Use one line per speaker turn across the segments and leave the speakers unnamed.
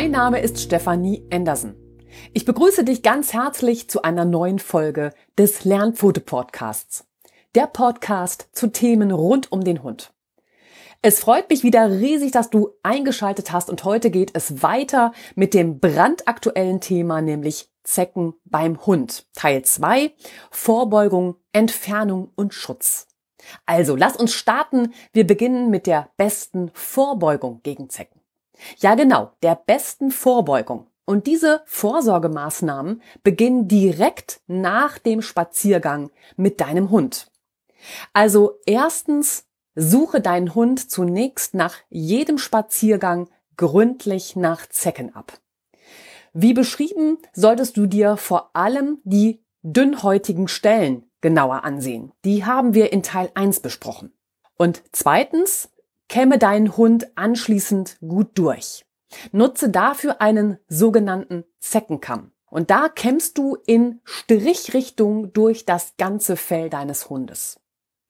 Mein Name ist Stefanie Andersen. Ich begrüße dich ganz herzlich zu einer neuen Folge des Lernpfote Podcasts. Der Podcast zu Themen rund um den Hund. Es freut mich wieder riesig, dass du eingeschaltet hast und heute geht es weiter mit dem brandaktuellen Thema, nämlich Zecken beim Hund. Teil 2, Vorbeugung, Entfernung und Schutz. Also, lass uns starten. Wir beginnen mit der besten Vorbeugung gegen Zecken. Ja, genau, der besten Vorbeugung. Und diese Vorsorgemaßnahmen beginnen direkt nach dem Spaziergang mit deinem Hund. Also erstens, suche deinen Hund zunächst nach jedem Spaziergang gründlich nach Zecken ab. Wie beschrieben, solltest du dir vor allem die dünnhäutigen Stellen genauer ansehen. Die haben wir in Teil 1 besprochen. Und zweitens, käme dein Hund anschließend gut durch. Nutze dafür einen sogenannten Zeckenkamm. Und da kämmst du in Strichrichtung durch das ganze Fell deines Hundes.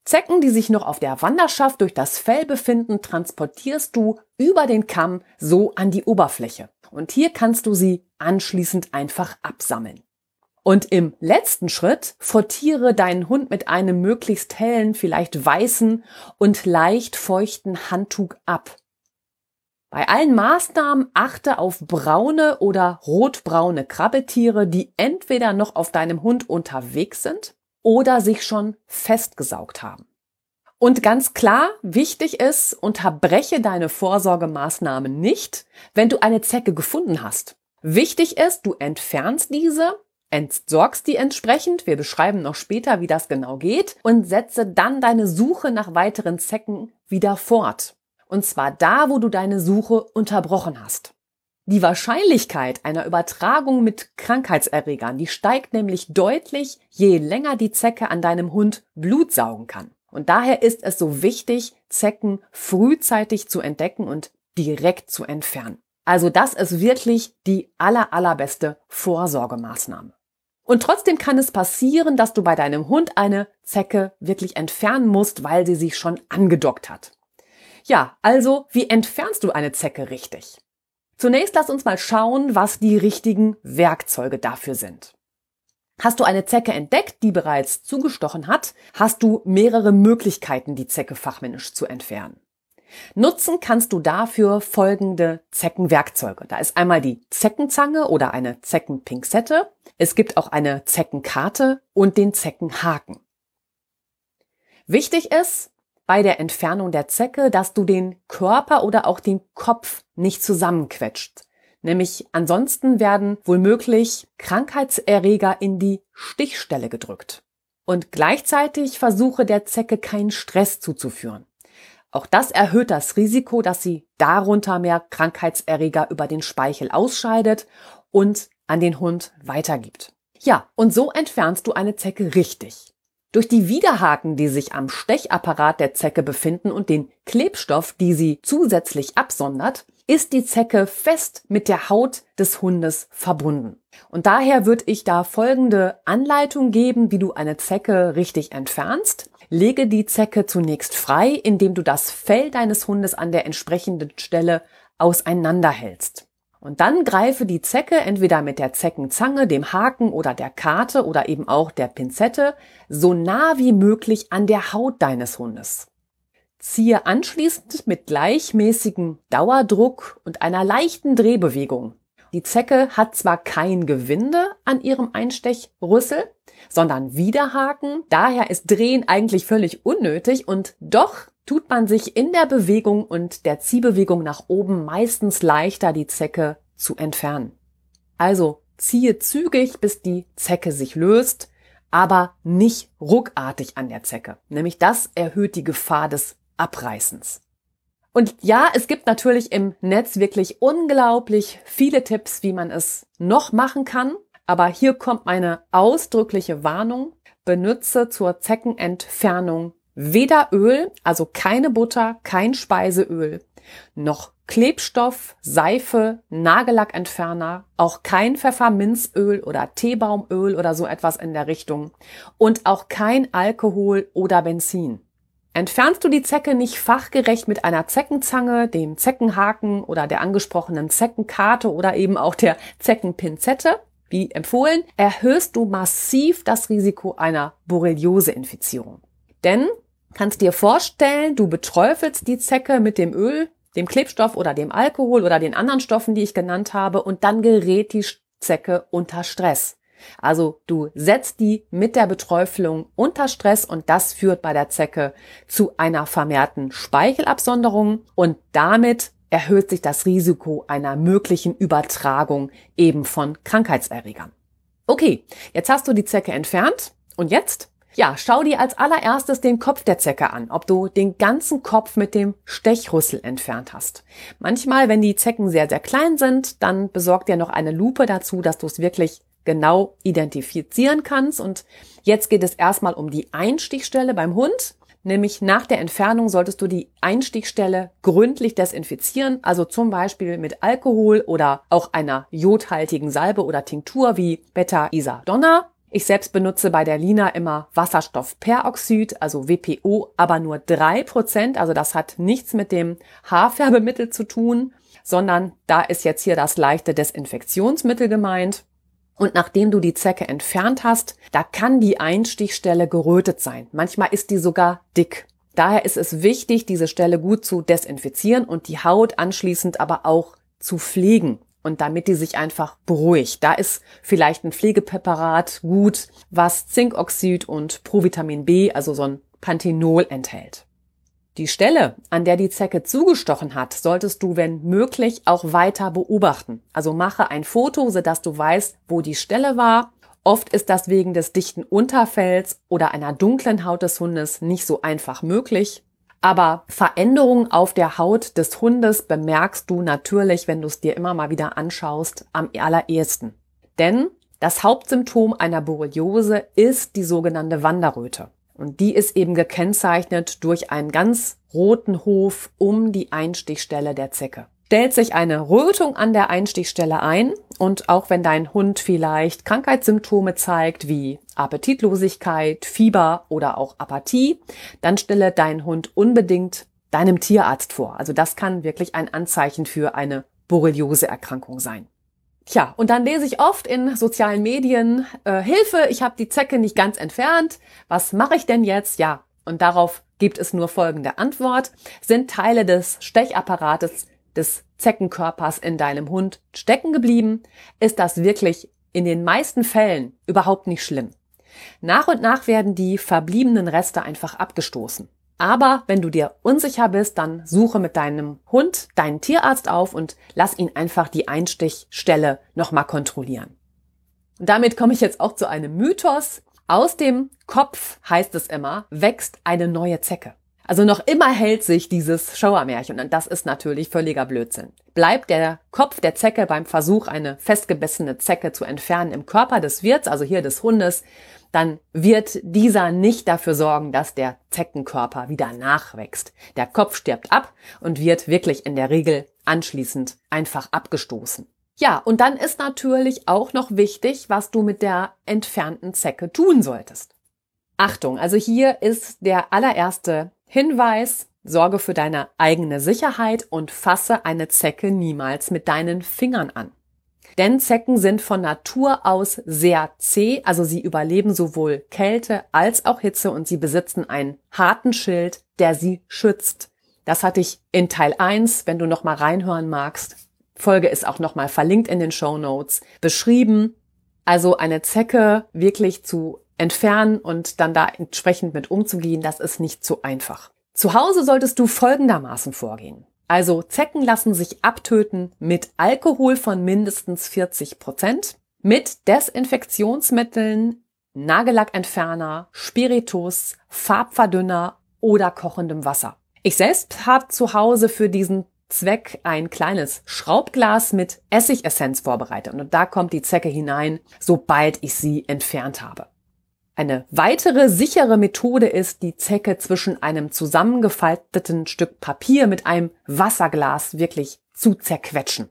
Zecken, die sich noch auf der Wanderschaft durch das Fell befinden, transportierst du über den Kamm so an die Oberfläche. Und hier kannst du sie anschließend einfach absammeln. Und im letzten Schritt fortiere deinen Hund mit einem möglichst hellen, vielleicht weißen und leicht feuchten Handtuch ab. Bei allen Maßnahmen achte auf braune oder rotbraune Krabbeltiere, die entweder noch auf deinem Hund unterwegs sind oder sich schon festgesaugt haben. Und ganz klar, wichtig ist, unterbreche deine Vorsorgemaßnahmen nicht, wenn du eine Zecke gefunden hast. Wichtig ist, du entfernst diese entsorgst die entsprechend, wir beschreiben noch später, wie das genau geht, und setze dann deine Suche nach weiteren Zecken wieder fort. Und zwar da, wo du deine Suche unterbrochen hast. Die Wahrscheinlichkeit einer Übertragung mit Krankheitserregern, die steigt nämlich deutlich, je länger die Zecke an deinem Hund Blut saugen kann. Und daher ist es so wichtig, Zecken frühzeitig zu entdecken und direkt zu entfernen. Also das ist wirklich die aller, allerbeste Vorsorgemaßnahme. Und trotzdem kann es passieren, dass du bei deinem Hund eine Zecke wirklich entfernen musst, weil sie sich schon angedockt hat. Ja, also wie entfernst du eine Zecke richtig? Zunächst lass uns mal schauen, was die richtigen Werkzeuge dafür sind. Hast du eine Zecke entdeckt, die bereits zugestochen hat, hast du mehrere Möglichkeiten, die Zecke fachmännisch zu entfernen. Nutzen kannst du dafür folgende Zeckenwerkzeuge. Da ist einmal die Zeckenzange oder eine Zeckenpinzette. Es gibt auch eine Zeckenkarte und den Zeckenhaken. Wichtig ist bei der Entfernung der Zecke, dass du den Körper oder auch den Kopf nicht zusammenquetscht. Nämlich ansonsten werden womöglich Krankheitserreger in die Stichstelle gedrückt. Und gleichzeitig versuche der Zecke keinen Stress zuzuführen. Auch das erhöht das Risiko, dass sie darunter mehr Krankheitserreger über den Speichel ausscheidet und an den Hund weitergibt. Ja, und so entfernst du eine Zecke richtig. Durch die Widerhaken, die sich am Stechapparat der Zecke befinden und den Klebstoff, die sie zusätzlich absondert, ist die Zecke fest mit der Haut des Hundes verbunden. Und daher würde ich da folgende Anleitung geben, wie du eine Zecke richtig entfernst. Lege die Zecke zunächst frei, indem du das Fell deines Hundes an der entsprechenden Stelle auseinanderhältst. Und dann greife die Zecke entweder mit der Zeckenzange, dem Haken oder der Karte oder eben auch der Pinzette so nah wie möglich an der Haut deines Hundes. Ziehe anschließend mit gleichmäßigem Dauerdruck und einer leichten Drehbewegung die Zecke hat zwar kein Gewinde an ihrem Einstechrüssel, sondern Widerhaken. Daher ist Drehen eigentlich völlig unnötig und doch tut man sich in der Bewegung und der Ziehbewegung nach oben meistens leichter, die Zecke zu entfernen. Also ziehe zügig, bis die Zecke sich löst, aber nicht ruckartig an der Zecke. Nämlich das erhöht die Gefahr des Abreißens. Und ja, es gibt natürlich im Netz wirklich unglaublich viele Tipps, wie man es noch machen kann. Aber hier kommt meine ausdrückliche Warnung. Benutze zur Zeckenentfernung weder Öl, also keine Butter, kein Speiseöl, noch Klebstoff, Seife, Nagellackentferner, auch kein Pfefferminzöl oder Teebaumöl oder so etwas in der Richtung und auch kein Alkohol oder Benzin. Entfernst du die Zecke nicht fachgerecht mit einer Zeckenzange, dem Zeckenhaken oder der angesprochenen Zeckenkarte oder eben auch der Zeckenpinzette, wie empfohlen, erhöhst du massiv das Risiko einer Borreliose-Infizierung. Denn kannst dir vorstellen, du beträufelst die Zecke mit dem Öl, dem Klebstoff oder dem Alkohol oder den anderen Stoffen, die ich genannt habe, und dann gerät die Zecke unter Stress. Also du setzt die mit der Beträufelung unter Stress und das führt bei der Zecke zu einer vermehrten Speichelabsonderung und damit erhöht sich das Risiko einer möglichen Übertragung eben von Krankheitserregern. Okay, jetzt hast du die Zecke entfernt und jetzt? Ja, schau dir als allererstes den Kopf der Zecke an, ob du den ganzen Kopf mit dem Stechrüssel entfernt hast. Manchmal, wenn die Zecken sehr, sehr klein sind, dann besorg dir noch eine Lupe dazu, dass du es wirklich genau identifizieren kannst. Und jetzt geht es erstmal um die Einstichstelle beim Hund. Nämlich nach der Entfernung solltest du die Einstichstelle gründlich desinfizieren, also zum Beispiel mit Alkohol oder auch einer jodhaltigen Salbe oder Tinktur wie Beta-Isadonna. Ich selbst benutze bei der Lina immer Wasserstoffperoxid, also WPO, aber nur drei Prozent. Also das hat nichts mit dem Haarfärbemittel zu tun, sondern da ist jetzt hier das leichte Desinfektionsmittel gemeint. Und nachdem du die Zecke entfernt hast, da kann die Einstichstelle gerötet sein. Manchmal ist die sogar dick. Daher ist es wichtig, diese Stelle gut zu desinfizieren und die Haut anschließend aber auch zu pflegen. Und damit die sich einfach beruhigt. Da ist vielleicht ein Pflegepräparat gut, was Zinkoxid und Provitamin B, also so ein Panthenol enthält. Die Stelle, an der die Zecke zugestochen hat, solltest du, wenn möglich, auch weiter beobachten. Also mache ein Foto, sodass du weißt, wo die Stelle war. Oft ist das wegen des dichten Unterfells oder einer dunklen Haut des Hundes nicht so einfach möglich. Aber Veränderungen auf der Haut des Hundes bemerkst du natürlich, wenn du es dir immer mal wieder anschaust, am allerersten. Denn das Hauptsymptom einer Borreliose ist die sogenannte Wanderröte. Und die ist eben gekennzeichnet durch einen ganz roten Hof um die Einstichstelle der Zecke. Stellt sich eine Rötung an der Einstichstelle ein und auch wenn dein Hund vielleicht Krankheitssymptome zeigt wie Appetitlosigkeit, Fieber oder auch Apathie, dann stelle dein Hund unbedingt deinem Tierarzt vor. Also das kann wirklich ein Anzeichen für eine Borreliose-Erkrankung sein. Tja, und dann lese ich oft in sozialen Medien, äh, Hilfe, ich habe die Zecke nicht ganz entfernt. Was mache ich denn jetzt? Ja, und darauf gibt es nur folgende Antwort. Sind Teile des Stechapparates des Zeckenkörpers in deinem Hund stecken geblieben, ist das wirklich in den meisten Fällen überhaupt nicht schlimm. Nach und nach werden die verbliebenen Reste einfach abgestoßen. Aber wenn du dir unsicher bist, dann suche mit deinem Hund deinen Tierarzt auf und lass ihn einfach die Einstichstelle nochmal kontrollieren. Und damit komme ich jetzt auch zu einem Mythos. Aus dem Kopf, heißt es immer, wächst eine neue Zecke. Also noch immer hält sich dieses Schauermärchen und das ist natürlich völliger Blödsinn. Bleibt der Kopf der Zecke beim Versuch, eine festgebessene Zecke zu entfernen im Körper des Wirts, also hier des Hundes, dann wird dieser nicht dafür sorgen, dass der Zeckenkörper wieder nachwächst. Der Kopf stirbt ab und wird wirklich in der Regel anschließend einfach abgestoßen. Ja, und dann ist natürlich auch noch wichtig, was du mit der entfernten Zecke tun solltest. Achtung, also hier ist der allererste Hinweis, sorge für deine eigene Sicherheit und fasse eine Zecke niemals mit deinen Fingern an. Denn Zecken sind von Natur aus sehr zäh, also sie überleben sowohl Kälte als auch Hitze und sie besitzen einen harten Schild, der sie schützt. Das hatte ich in Teil 1, wenn du noch mal reinhören magst. Folge ist auch noch mal verlinkt in den Show Notes, beschrieben. Also eine Zecke wirklich zu entfernen und dann da entsprechend mit umzugehen, das ist nicht so einfach. Zu Hause solltest du folgendermaßen vorgehen. Also Zecken lassen sich abtöten mit Alkohol von mindestens 40 Prozent, mit Desinfektionsmitteln, Nagellackentferner, Spiritus, Farbverdünner oder kochendem Wasser. Ich selbst habe zu Hause für diesen Zweck ein kleines Schraubglas mit Essigessenz vorbereitet und da kommt die Zecke hinein, sobald ich sie entfernt habe. Eine weitere sichere Methode ist, die Zecke zwischen einem zusammengefalteten Stück Papier mit einem Wasserglas wirklich zu zerquetschen.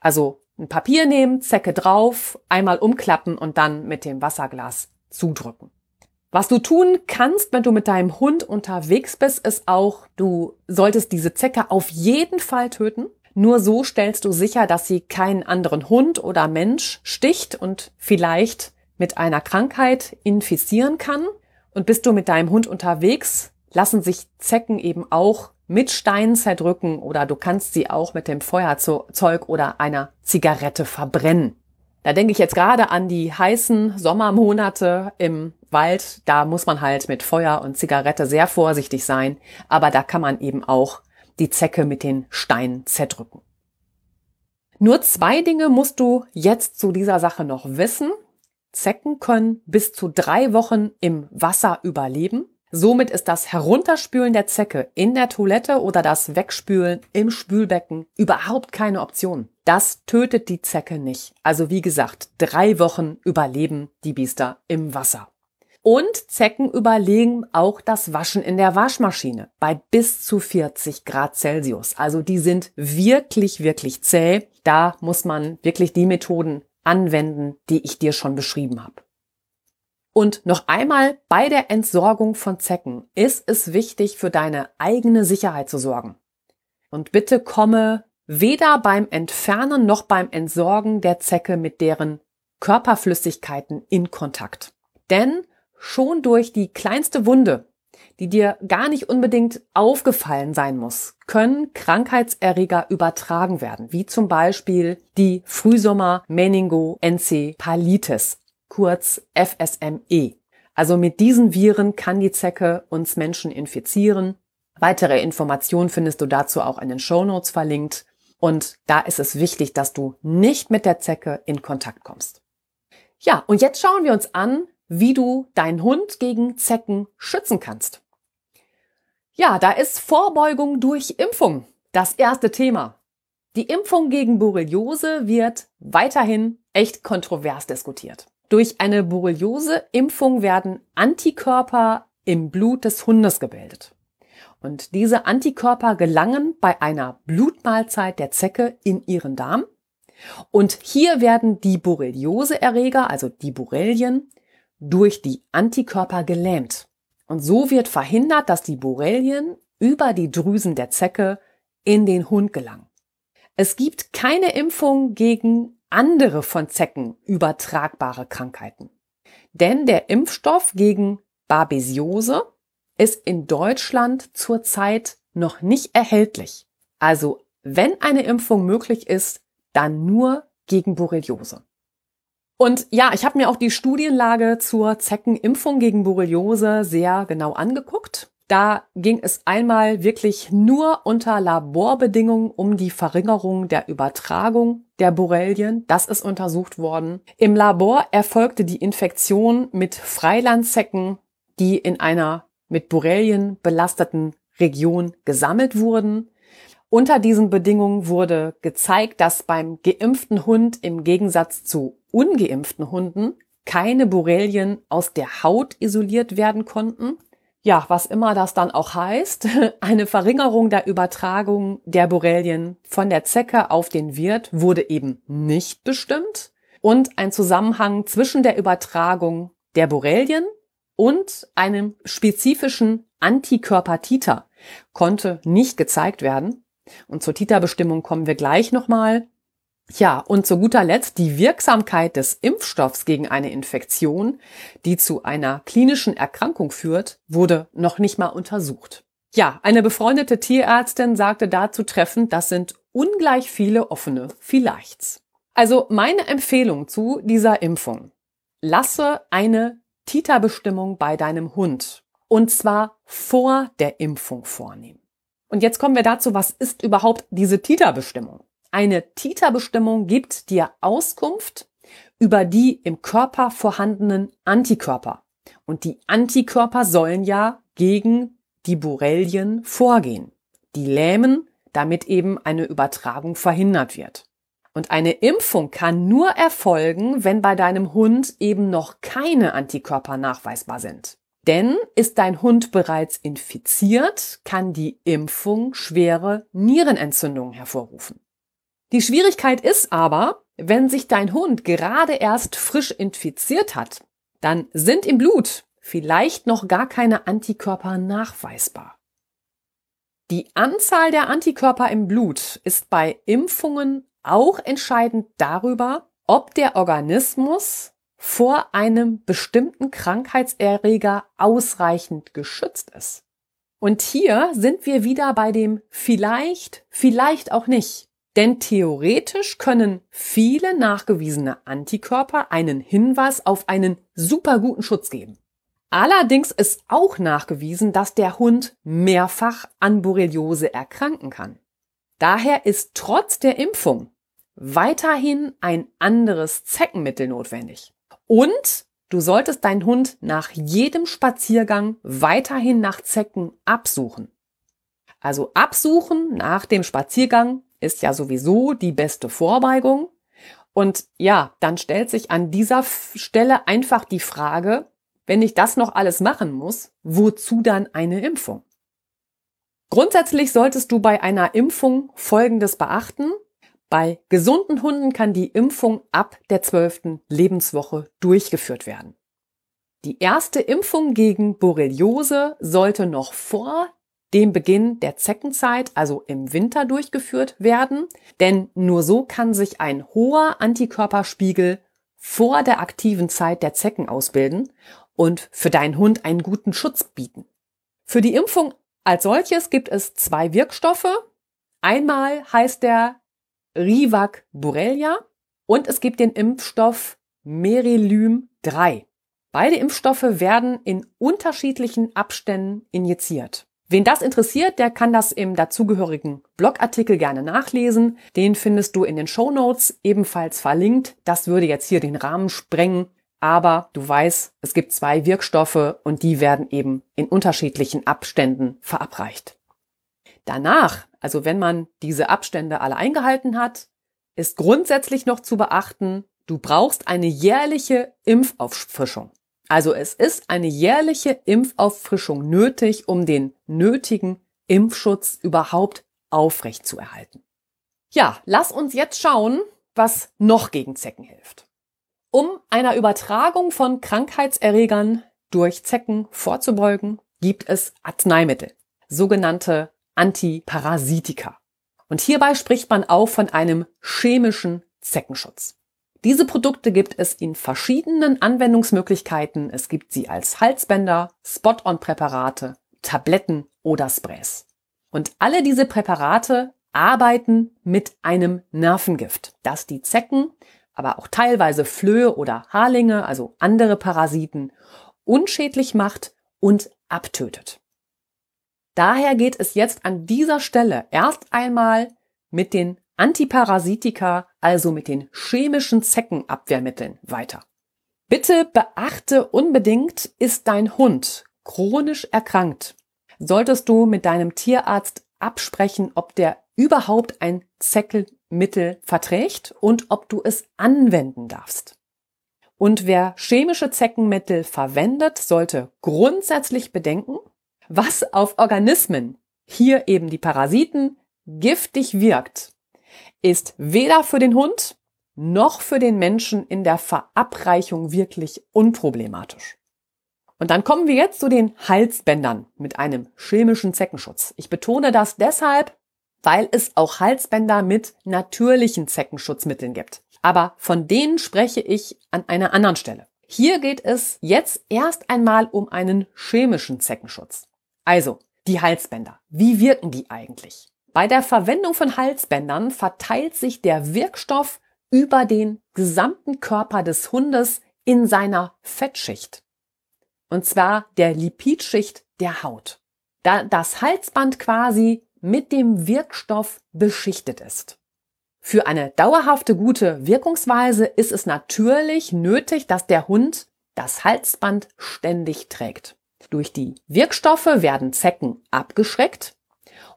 Also ein Papier nehmen, Zecke drauf, einmal umklappen und dann mit dem Wasserglas zudrücken. Was du tun kannst, wenn du mit deinem Hund unterwegs bist, ist auch, du solltest diese Zecke auf jeden Fall töten. Nur so stellst du sicher, dass sie keinen anderen Hund oder Mensch sticht und vielleicht mit einer Krankheit infizieren kann. Und bist du mit deinem Hund unterwegs, lassen sich Zecken eben auch mit Steinen zerdrücken oder du kannst sie auch mit dem Feuerzeug oder einer Zigarette verbrennen. Da denke ich jetzt gerade an die heißen Sommermonate im Wald. Da muss man halt mit Feuer und Zigarette sehr vorsichtig sein. Aber da kann man eben auch die Zecke mit den Steinen zerdrücken. Nur zwei Dinge musst du jetzt zu dieser Sache noch wissen. Zecken können bis zu drei Wochen im Wasser überleben. Somit ist das Herunterspülen der Zecke in der Toilette oder das Wegspülen im Spülbecken überhaupt keine Option. Das tötet die Zecke nicht. Also wie gesagt, drei Wochen überleben die Biester im Wasser. Und Zecken überlegen auch das Waschen in der Waschmaschine bei bis zu 40 Grad Celsius. Also die sind wirklich, wirklich zäh. Da muss man wirklich die Methoden anwenden, die ich dir schon beschrieben habe. Und noch einmal, bei der Entsorgung von Zecken ist es wichtig, für deine eigene Sicherheit zu sorgen. Und bitte komme weder beim Entfernen noch beim Entsorgen der Zecke mit deren Körperflüssigkeiten in Kontakt. Denn schon durch die kleinste Wunde, die dir gar nicht unbedingt aufgefallen sein muss, können Krankheitserreger übertragen werden, wie zum Beispiel die Frühsommer Meningoencephalitis kurz FSME. Also mit diesen Viren kann die Zecke uns Menschen infizieren. Weitere Informationen findest du dazu auch in den Show Notes verlinkt. Und da ist es wichtig, dass du nicht mit der Zecke in Kontakt kommst. Ja, und jetzt schauen wir uns an, wie du deinen Hund gegen Zecken schützen kannst. Ja, da ist Vorbeugung durch Impfung das erste Thema. Die Impfung gegen Borreliose wird weiterhin echt kontrovers diskutiert. Durch eine Borreliose-Impfung werden Antikörper im Blut des Hundes gebildet. Und diese Antikörper gelangen bei einer Blutmahlzeit der Zecke in ihren Darm. Und hier werden die Borreliose-Erreger, also die Borrelien, durch die Antikörper gelähmt. Und so wird verhindert, dass die Borrelien über die Drüsen der Zecke in den Hund gelangen. Es gibt keine Impfung gegen andere von Zecken übertragbare Krankheiten. Denn der Impfstoff gegen Babesiose ist in Deutschland zurzeit noch nicht erhältlich. Also wenn eine Impfung möglich ist, dann nur gegen Borreliose. Und ja, ich habe mir auch die Studienlage zur Zeckenimpfung gegen Borreliose sehr genau angeguckt. Da ging es einmal wirklich nur unter Laborbedingungen um die Verringerung der Übertragung der Borrelien. Das ist untersucht worden. Im Labor erfolgte die Infektion mit Freilandzecken, die in einer mit Borrelien belasteten Region gesammelt wurden. Unter diesen Bedingungen wurde gezeigt, dass beim geimpften Hund im Gegensatz zu ungeimpften Hunden keine Borrelien aus der Haut isoliert werden konnten ja, was immer das dann auch heißt, eine Verringerung der Übertragung der Borrelien von der Zecke auf den Wirt wurde eben nicht bestimmt und ein Zusammenhang zwischen der Übertragung der Borrelien und einem spezifischen Antikörper Titer konnte nicht gezeigt werden. Und zur Titerbestimmung kommen wir gleich nochmal. Ja, und zu guter Letzt die Wirksamkeit des Impfstoffs gegen eine Infektion, die zu einer klinischen Erkrankung führt, wurde noch nicht mal untersucht. Ja, eine befreundete Tierärztin sagte dazu treffend, das sind ungleich viele offene Vielleichts. Also meine Empfehlung zu dieser Impfung. Lasse eine Titerbestimmung bei deinem Hund. Und zwar vor der Impfung vornehmen. Und jetzt kommen wir dazu, was ist überhaupt diese Titerbestimmung? Eine Titerbestimmung gibt dir Auskunft über die im Körper vorhandenen Antikörper. Und die Antikörper sollen ja gegen die Borrelien vorgehen. Die lähmen, damit eben eine Übertragung verhindert wird. Und eine Impfung kann nur erfolgen, wenn bei deinem Hund eben noch keine Antikörper nachweisbar sind. Denn ist dein Hund bereits infiziert, kann die Impfung schwere Nierenentzündungen hervorrufen. Die Schwierigkeit ist aber, wenn sich dein Hund gerade erst frisch infiziert hat, dann sind im Blut vielleicht noch gar keine Antikörper nachweisbar. Die Anzahl der Antikörper im Blut ist bei Impfungen auch entscheidend darüber, ob der Organismus vor einem bestimmten Krankheitserreger ausreichend geschützt ist. Und hier sind wir wieder bei dem vielleicht, vielleicht auch nicht. Denn theoretisch können viele nachgewiesene Antikörper einen Hinweis auf einen super guten Schutz geben. Allerdings ist auch nachgewiesen, dass der Hund mehrfach an Borreliose erkranken kann. Daher ist trotz der Impfung weiterhin ein anderes Zeckenmittel notwendig. Und du solltest deinen Hund nach jedem Spaziergang weiterhin nach Zecken absuchen. Also absuchen nach dem Spaziergang ist ja sowieso die beste Vorbeugung. Und ja, dann stellt sich an dieser Stelle einfach die Frage, wenn ich das noch alles machen muss, wozu dann eine Impfung? Grundsätzlich solltest du bei einer Impfung Folgendes beachten. Bei gesunden Hunden kann die Impfung ab der zwölften Lebenswoche durchgeführt werden. Die erste Impfung gegen Borreliose sollte noch vor dem Beginn der Zeckenzeit, also im Winter durchgeführt werden, denn nur so kann sich ein hoher Antikörperspiegel vor der aktiven Zeit der Zecken ausbilden und für deinen Hund einen guten Schutz bieten. Für die Impfung als solches gibt es zwei Wirkstoffe. Einmal heißt der Rivac Borrelia und es gibt den Impfstoff Merilym 3. Beide Impfstoffe werden in unterschiedlichen Abständen injiziert. Wen das interessiert, der kann das im dazugehörigen Blogartikel gerne nachlesen. Den findest du in den Show Notes ebenfalls verlinkt. Das würde jetzt hier den Rahmen sprengen. Aber du weißt, es gibt zwei Wirkstoffe und die werden eben in unterschiedlichen Abständen verabreicht. Danach, also wenn man diese Abstände alle eingehalten hat, ist grundsätzlich noch zu beachten, du brauchst eine jährliche Impfauffrischung. Also es ist eine jährliche Impfauffrischung nötig, um den nötigen Impfschutz überhaupt aufrechtzuerhalten. Ja, lass uns jetzt schauen, was noch gegen Zecken hilft. Um einer Übertragung von Krankheitserregern durch Zecken vorzubeugen, gibt es Arzneimittel, sogenannte Antiparasitika. Und hierbei spricht man auch von einem chemischen Zeckenschutz. Diese Produkte gibt es in verschiedenen Anwendungsmöglichkeiten. Es gibt sie als Halsbänder, Spot-on-Präparate, Tabletten oder Sprays. Und alle diese Präparate arbeiten mit einem Nervengift, das die Zecken, aber auch teilweise Flöhe oder Haarlinge, also andere Parasiten, unschädlich macht und abtötet. Daher geht es jetzt an dieser Stelle erst einmal mit den Antiparasitika, also mit den chemischen Zeckenabwehrmitteln weiter. Bitte beachte unbedingt, ist dein Hund chronisch erkrankt, solltest du mit deinem Tierarzt absprechen, ob der überhaupt ein Zeckenmittel verträgt und ob du es anwenden darfst. Und wer chemische Zeckenmittel verwendet, sollte grundsätzlich bedenken, was auf Organismen, hier eben die Parasiten, giftig wirkt ist weder für den Hund noch für den Menschen in der Verabreichung wirklich unproblematisch. Und dann kommen wir jetzt zu den Halsbändern mit einem chemischen Zeckenschutz. Ich betone das deshalb, weil es auch Halsbänder mit natürlichen Zeckenschutzmitteln gibt. Aber von denen spreche ich an einer anderen Stelle. Hier geht es jetzt erst einmal um einen chemischen Zeckenschutz. Also, die Halsbänder. Wie wirken die eigentlich? Bei der Verwendung von Halsbändern verteilt sich der Wirkstoff über den gesamten Körper des Hundes in seiner Fettschicht. Und zwar der Lipidschicht der Haut. Da das Halsband quasi mit dem Wirkstoff beschichtet ist. Für eine dauerhafte gute Wirkungsweise ist es natürlich nötig, dass der Hund das Halsband ständig trägt. Durch die Wirkstoffe werden Zecken abgeschreckt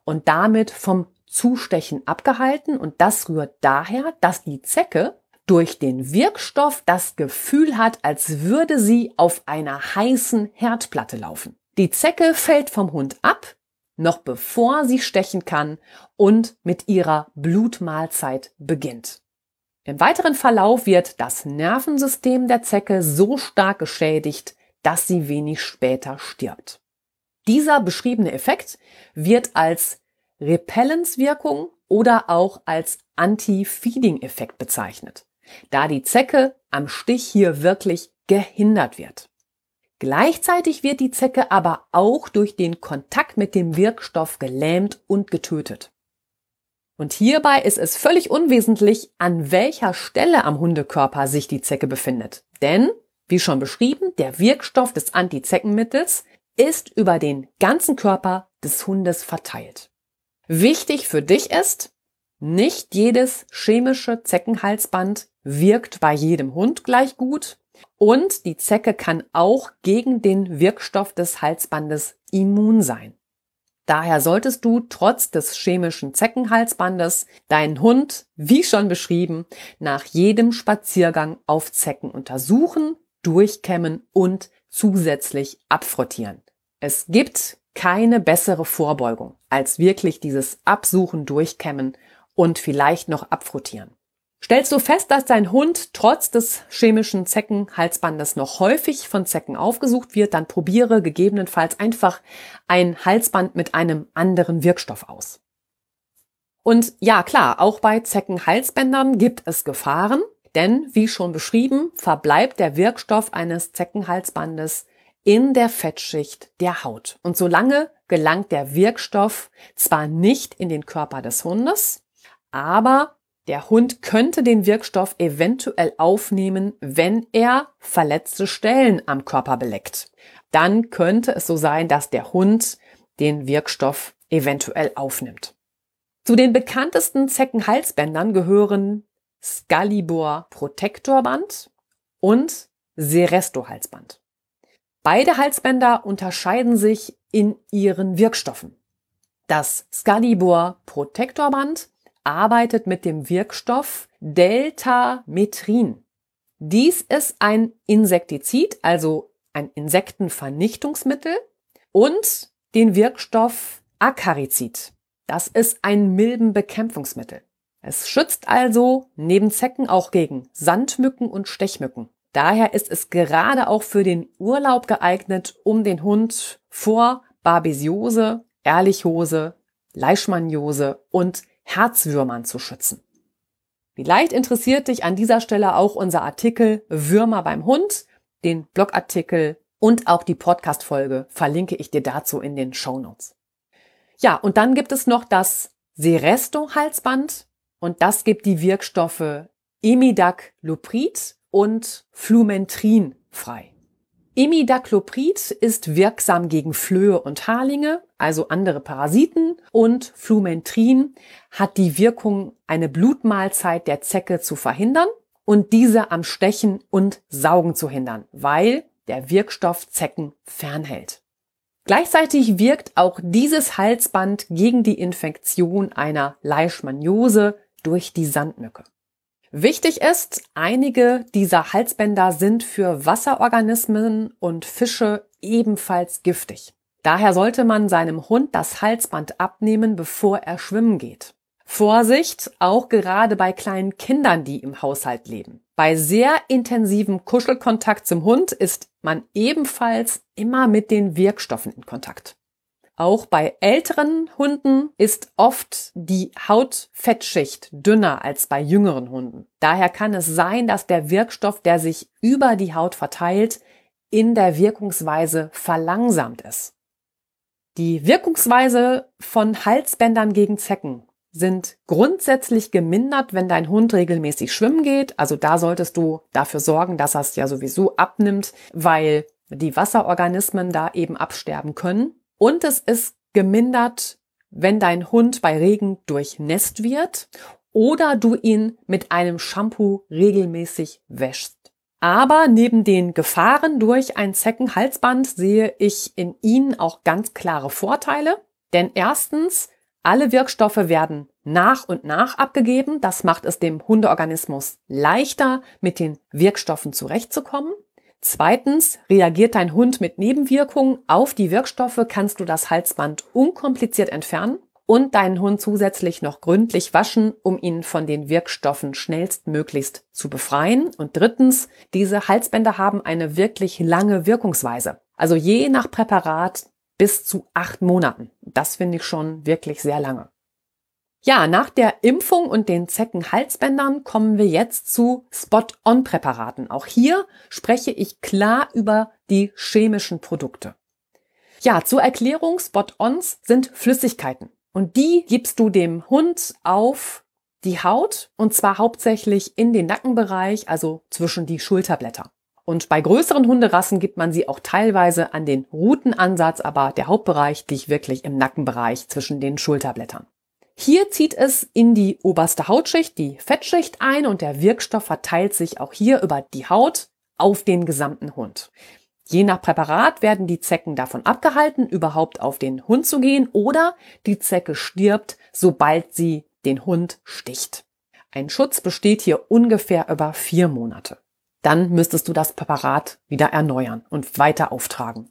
und damit vom Zustechen abgehalten. Und das rührt daher, dass die Zecke durch den Wirkstoff das Gefühl hat, als würde sie auf einer heißen Herdplatte laufen. Die Zecke fällt vom Hund ab, noch bevor sie stechen kann und mit ihrer Blutmahlzeit beginnt. Im weiteren Verlauf wird das Nervensystem der Zecke so stark geschädigt, dass sie wenig später stirbt. Dieser beschriebene Effekt wird als Repellenzwirkung oder auch als Anti-Feeding-Effekt bezeichnet, da die Zecke am Stich hier wirklich gehindert wird. Gleichzeitig wird die Zecke aber auch durch den Kontakt mit dem Wirkstoff gelähmt und getötet. Und hierbei ist es völlig unwesentlich, an welcher Stelle am Hundekörper sich die Zecke befindet. Denn, wie schon beschrieben, der Wirkstoff des Antizeckenmittels ist über den ganzen Körper des Hundes verteilt. Wichtig für dich ist, nicht jedes chemische Zeckenhalsband wirkt bei jedem Hund gleich gut und die Zecke kann auch gegen den Wirkstoff des Halsbandes immun sein. Daher solltest du trotz des chemischen Zeckenhalsbandes deinen Hund, wie schon beschrieben, nach jedem Spaziergang auf Zecken untersuchen, durchkämmen und zusätzlich abfrottieren. Es gibt keine bessere Vorbeugung als wirklich dieses Absuchen, Durchkämmen und vielleicht noch abfrottieren. Stellst du fest, dass dein Hund trotz des chemischen Zeckenhalsbandes noch häufig von Zecken aufgesucht wird, dann probiere gegebenenfalls einfach ein Halsband mit einem anderen Wirkstoff aus. Und ja, klar, auch bei Zeckenhalsbändern gibt es Gefahren, denn wie schon beschrieben, verbleibt der Wirkstoff eines Zeckenhalsbandes in der Fettschicht der Haut. Und solange gelangt der Wirkstoff zwar nicht in den Körper des Hundes, aber der Hund könnte den Wirkstoff eventuell aufnehmen, wenn er verletzte Stellen am Körper beleckt. Dann könnte es so sein, dass der Hund den Wirkstoff eventuell aufnimmt. Zu den bekanntesten Zeckenhalsbändern gehören Scalibur Protectorband und Seresto Halsband. Beide Halsbänder unterscheiden sich in ihren Wirkstoffen. Das Scalibur Protectorband arbeitet mit dem Wirkstoff Deltametrin. Dies ist ein Insektizid, also ein Insektenvernichtungsmittel und den Wirkstoff Acarizid. Das ist ein Milbenbekämpfungsmittel. Es schützt also neben Zecken auch gegen Sandmücken und Stechmücken. Daher ist es gerade auch für den Urlaub geeignet, um den Hund vor Babesiose, Ehrlichose, Leishmaniose und Herzwürmern zu schützen. Vielleicht interessiert dich an dieser Stelle auch unser Artikel Würmer beim Hund, den Blogartikel und auch die Podcast-Folge verlinke ich dir dazu in den Show Notes. Ja, und dann gibt es noch das Seresto-Halsband und das gibt die Wirkstoffe Imidacloprid und Flumentrin frei. Imidacloprid ist wirksam gegen Flöhe und Haarlinge, also andere Parasiten, und Flumentrin hat die Wirkung, eine Blutmahlzeit der Zecke zu verhindern und diese am Stechen und Saugen zu hindern, weil der Wirkstoff Zecken fernhält. Gleichzeitig wirkt auch dieses Halsband gegen die Infektion einer Leishmaniose durch die Sandmücke. Wichtig ist, einige dieser Halsbänder sind für Wasserorganismen und Fische ebenfalls giftig. Daher sollte man seinem Hund das Halsband abnehmen, bevor er schwimmen geht. Vorsicht, auch gerade bei kleinen Kindern, die im Haushalt leben. Bei sehr intensivem Kuschelkontakt zum Hund ist man ebenfalls immer mit den Wirkstoffen in Kontakt. Auch bei älteren Hunden ist oft die Hautfettschicht dünner als bei jüngeren Hunden. Daher kann es sein, dass der Wirkstoff, der sich über die Haut verteilt, in der Wirkungsweise verlangsamt ist. Die Wirkungsweise von Halsbändern gegen Zecken sind grundsätzlich gemindert, wenn dein Hund regelmäßig schwimmen geht. Also da solltest du dafür sorgen, dass er es ja sowieso abnimmt, weil die Wasserorganismen da eben absterben können. Und es ist gemindert, wenn dein Hund bei Regen durchnässt wird oder du ihn mit einem Shampoo regelmäßig wäschst. Aber neben den Gefahren durch ein Zeckenhalsband sehe ich in ihnen auch ganz klare Vorteile. Denn erstens, alle Wirkstoffe werden nach und nach abgegeben. Das macht es dem Hundeorganismus leichter, mit den Wirkstoffen zurechtzukommen. Zweitens, reagiert dein Hund mit Nebenwirkungen auf die Wirkstoffe, kannst du das Halsband unkompliziert entfernen. und deinen Hund zusätzlich noch gründlich waschen, um ihn von den Wirkstoffen schnellstmöglichst zu befreien. Und drittens, diese Halsbänder haben eine wirklich lange Wirkungsweise. Also je nach Präparat bis zu acht Monaten. Das finde ich schon wirklich sehr lange. Ja, nach der Impfung und den Zeckenhalsbändern kommen wir jetzt zu Spot-on-Präparaten. Auch hier spreche ich klar über die chemischen Produkte. Ja, zur Erklärung, Spot-ons sind Flüssigkeiten. Und die gibst du dem Hund auf die Haut und zwar hauptsächlich in den Nackenbereich, also zwischen die Schulterblätter. Und bei größeren Hunderassen gibt man sie auch teilweise an den Rutenansatz, aber der Hauptbereich liegt wirklich im Nackenbereich zwischen den Schulterblättern. Hier zieht es in die oberste Hautschicht, die Fettschicht ein und der Wirkstoff verteilt sich auch hier über die Haut auf den gesamten Hund. Je nach Präparat werden die Zecken davon abgehalten, überhaupt auf den Hund zu gehen oder die Zecke stirbt, sobald sie den Hund sticht. Ein Schutz besteht hier ungefähr über vier Monate. Dann müsstest du das Präparat wieder erneuern und weiter auftragen.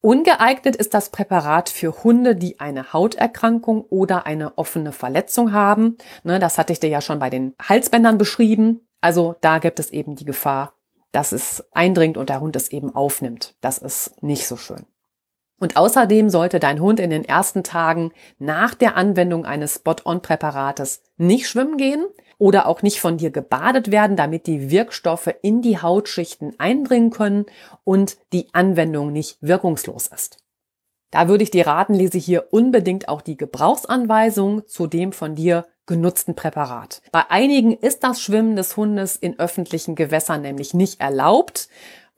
Ungeeignet ist das Präparat für Hunde, die eine Hauterkrankung oder eine offene Verletzung haben. Ne, das hatte ich dir ja schon bei den Halsbändern beschrieben. Also da gibt es eben die Gefahr, dass es eindringt und der Hund es eben aufnimmt. Das ist nicht so schön. Und außerdem sollte dein Hund in den ersten Tagen nach der Anwendung eines Spot-on-Präparates nicht schwimmen gehen oder auch nicht von dir gebadet werden, damit die Wirkstoffe in die Hautschichten eindringen können und die Anwendung nicht wirkungslos ist. Da würde ich dir raten, lese hier unbedingt auch die Gebrauchsanweisung zu dem von dir genutzten Präparat. Bei einigen ist das Schwimmen des Hundes in öffentlichen Gewässern nämlich nicht erlaubt,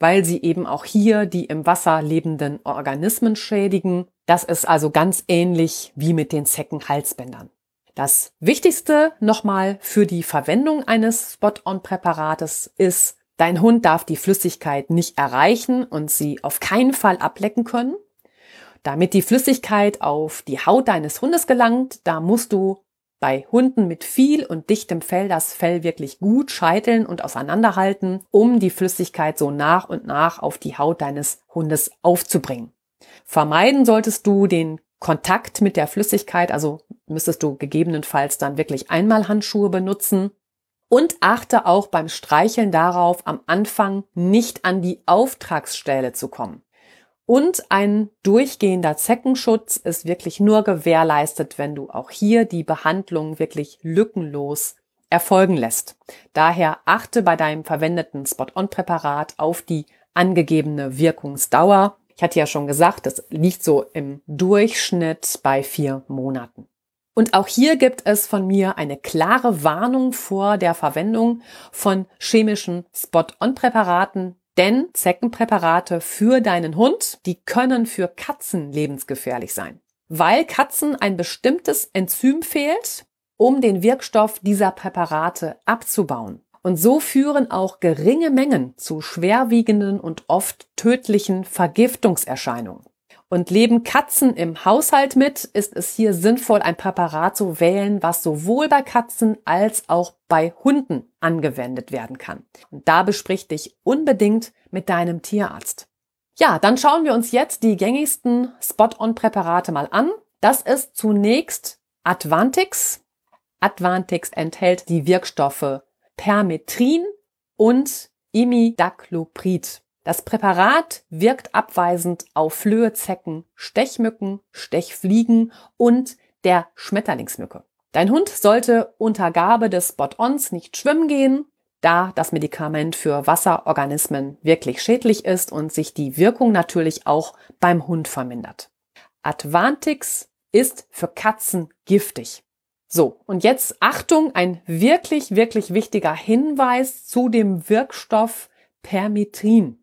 weil sie eben auch hier die im Wasser lebenden Organismen schädigen. Das ist also ganz ähnlich wie mit den Zeckenhalsbändern. Das Wichtigste nochmal für die Verwendung eines Spot-on-Präparates ist, dein Hund darf die Flüssigkeit nicht erreichen und sie auf keinen Fall ablecken können. Damit die Flüssigkeit auf die Haut deines Hundes gelangt, da musst du bei Hunden mit viel und dichtem Fell das Fell wirklich gut scheiteln und auseinanderhalten, um die Flüssigkeit so nach und nach auf die Haut deines Hundes aufzubringen. Vermeiden solltest du den Kontakt mit der Flüssigkeit, also müsstest du gegebenenfalls dann wirklich einmal Handschuhe benutzen. Und achte auch beim Streicheln darauf, am Anfang nicht an die Auftragsstelle zu kommen. Und ein durchgehender Zeckenschutz ist wirklich nur gewährleistet, wenn du auch hier die Behandlung wirklich lückenlos erfolgen lässt. Daher achte bei deinem verwendeten Spot-on-Präparat auf die angegebene Wirkungsdauer. Ich hatte ja schon gesagt, das liegt so im Durchschnitt bei vier Monaten. Und auch hier gibt es von mir eine klare Warnung vor der Verwendung von chemischen Spot-on-Präparaten, denn Zeckenpräparate für deinen Hund, die können für Katzen lebensgefährlich sein, weil Katzen ein bestimmtes Enzym fehlt, um den Wirkstoff dieser Präparate abzubauen. Und so führen auch geringe Mengen zu schwerwiegenden und oft tödlichen Vergiftungserscheinungen. Und leben Katzen im Haushalt mit, ist es hier sinnvoll, ein Präparat zu wählen, was sowohl bei Katzen als auch bei Hunden angewendet werden kann. Und da besprich dich unbedingt mit deinem Tierarzt. Ja, dann schauen wir uns jetzt die gängigsten Spot-on-Präparate mal an. Das ist zunächst Advantix. Advantix enthält die Wirkstoffe Permetrin und Imidacloprid. Das Präparat wirkt abweisend auf Flöhezecken, Stechmücken, Stechfliegen und der Schmetterlingsmücke. Dein Hund sollte unter Gabe des Spot-ons nicht schwimmen gehen, da das Medikament für Wasserorganismen wirklich schädlich ist und sich die Wirkung natürlich auch beim Hund vermindert. Advantix ist für Katzen giftig. So, und jetzt Achtung, ein wirklich, wirklich wichtiger Hinweis zu dem Wirkstoff Permitrin.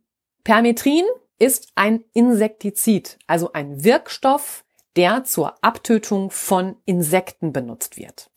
Permetrin ist ein Insektizid, also ein Wirkstoff, der zur Abtötung von Insekten benutzt wird.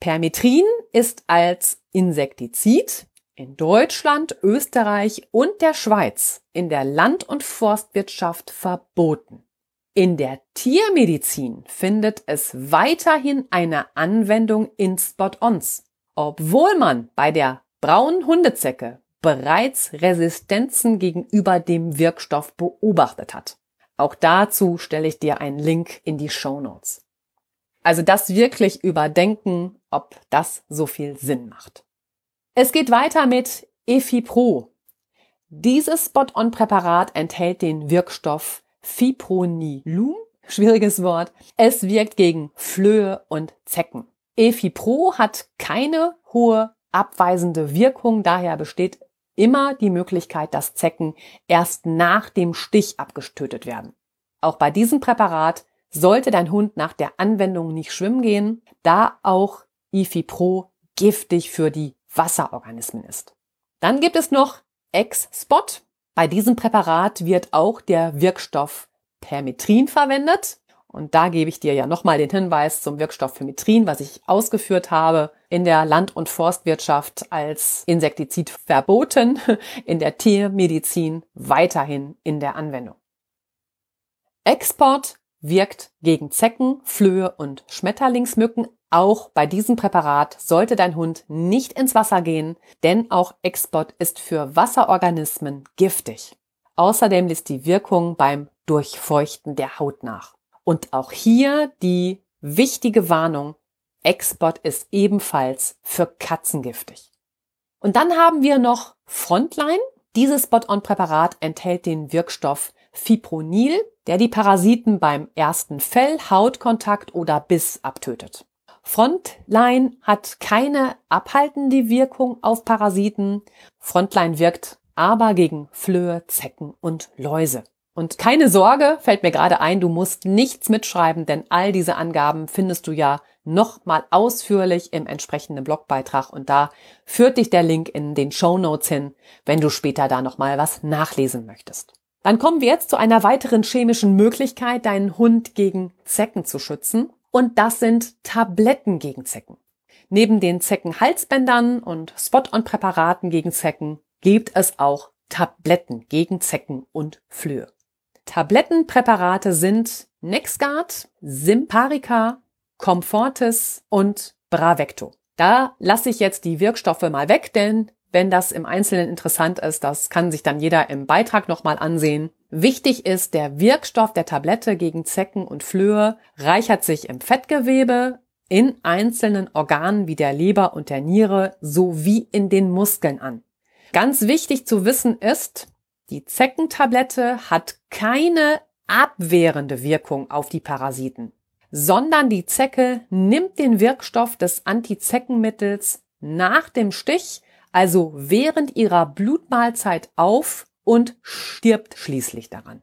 Permetrin ist als Insektizid in Deutschland, Österreich und der Schweiz in der Land- und Forstwirtschaft verboten. In der Tiermedizin findet es weiterhin eine Anwendung in Spot-ons, obwohl man bei der braunen Hundezecke bereits Resistenzen gegenüber dem Wirkstoff beobachtet hat. Auch dazu stelle ich dir einen Link in die Show Notes. Also das wirklich überdenken, ob das so viel Sinn macht. Es geht weiter mit Efipro. Dieses Spot-on-Präparat enthält den Wirkstoff Fipronilum, schwieriges Wort. Es wirkt gegen Flöhe und Zecken. Efipro hat keine hohe abweisende Wirkung, daher besteht immer die Möglichkeit, dass Zecken erst nach dem Stich abgestötet werden. Auch bei diesem Präparat sollte dein Hund nach der Anwendung nicht schwimmen gehen, da auch Ifipro giftig für die Wasserorganismen ist. Dann gibt es noch X-Spot. Bei diesem Präparat wird auch der Wirkstoff Permetrin verwendet. Und da gebe ich dir ja nochmal den Hinweis zum Wirkstoff Permetrin, was ich ausgeführt habe, in der Land- und Forstwirtschaft als Insektizid verboten, in der Tiermedizin weiterhin in der Anwendung. Export wirkt gegen Zecken, Flöhe und Schmetterlingsmücken. Auch bei diesem Präparat sollte dein Hund nicht ins Wasser gehen, denn auch Export ist für Wasserorganismen giftig. Außerdem lässt die Wirkung beim Durchfeuchten der Haut nach. Und auch hier die wichtige Warnung, Export ist ebenfalls für Katzen giftig. Und dann haben wir noch Frontline. Dieses Spot-on-Präparat enthält den Wirkstoff Fipronil, der die Parasiten beim ersten Fell, Hautkontakt oder Biss abtötet. Frontline hat keine abhaltende Wirkung auf Parasiten. Frontline wirkt aber gegen Flöhe, Zecken und Läuse. Und keine Sorge, fällt mir gerade ein, du musst nichts mitschreiben, denn all diese Angaben findest du ja nochmal ausführlich im entsprechenden Blogbeitrag und da führt dich der Link in den Show Notes hin, wenn du später da nochmal was nachlesen möchtest. Dann kommen wir jetzt zu einer weiteren chemischen Möglichkeit, deinen Hund gegen Zecken zu schützen. Und das sind Tabletten gegen Zecken. Neben den Zeckenhalsbändern und Spot-on-Präparaten gegen Zecken gibt es auch Tabletten gegen Zecken und Flöhe. Tablettenpräparate sind Nexgard, Simparica, Comfortis und Bravecto. Da lasse ich jetzt die Wirkstoffe mal weg, denn wenn das im Einzelnen interessant ist, das kann sich dann jeder im Beitrag nochmal ansehen. Wichtig ist, der Wirkstoff der Tablette gegen Zecken und Flöhe reichert sich im Fettgewebe, in einzelnen Organen wie der Leber und der Niere sowie in den Muskeln an. Ganz wichtig zu wissen ist, die Zeckentablette hat keine abwehrende Wirkung auf die Parasiten, sondern die Zecke nimmt den Wirkstoff des Antizeckenmittels nach dem Stich also während ihrer Blutmahlzeit auf und stirbt schließlich daran.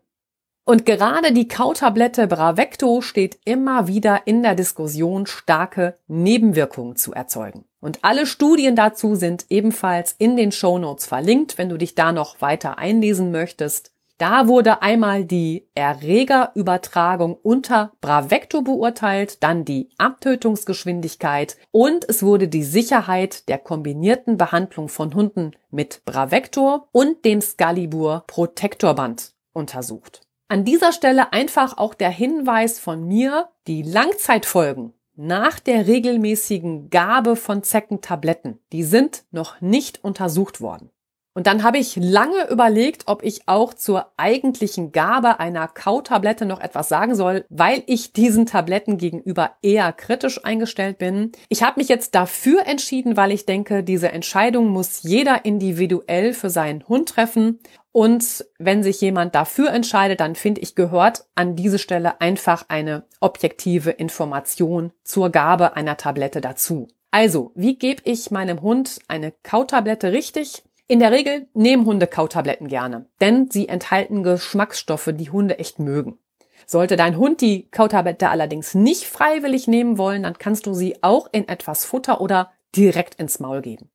Und gerade die Kautablette Bravecto steht immer wieder in der Diskussion, starke Nebenwirkungen zu erzeugen. Und alle Studien dazu sind ebenfalls in den Show Notes verlinkt, wenn du dich da noch weiter einlesen möchtest. Da wurde einmal die Erregerübertragung unter Bravecto beurteilt, dann die Abtötungsgeschwindigkeit und es wurde die Sicherheit der kombinierten Behandlung von Hunden mit Bravector und dem Scalibur Protektorband untersucht. An dieser Stelle einfach auch der Hinweis von mir, die Langzeitfolgen nach der regelmäßigen Gabe von Zeckentabletten, die sind noch nicht untersucht worden. Und dann habe ich lange überlegt, ob ich auch zur eigentlichen Gabe einer Kautablette noch etwas sagen soll, weil ich diesen Tabletten gegenüber eher kritisch eingestellt bin. Ich habe mich jetzt dafür entschieden, weil ich denke, diese Entscheidung muss jeder individuell für seinen Hund treffen. Und wenn sich jemand dafür entscheidet, dann finde ich, gehört an diese Stelle einfach eine objektive Information zur Gabe einer Tablette dazu. Also, wie gebe ich meinem Hund eine Kautablette richtig? In der Regel nehmen Hunde Kautabletten gerne, denn sie enthalten Geschmacksstoffe, die Hunde echt mögen. Sollte dein Hund die Kautablette allerdings nicht freiwillig nehmen wollen, dann kannst du sie auch in etwas Futter oder direkt ins Maul geben.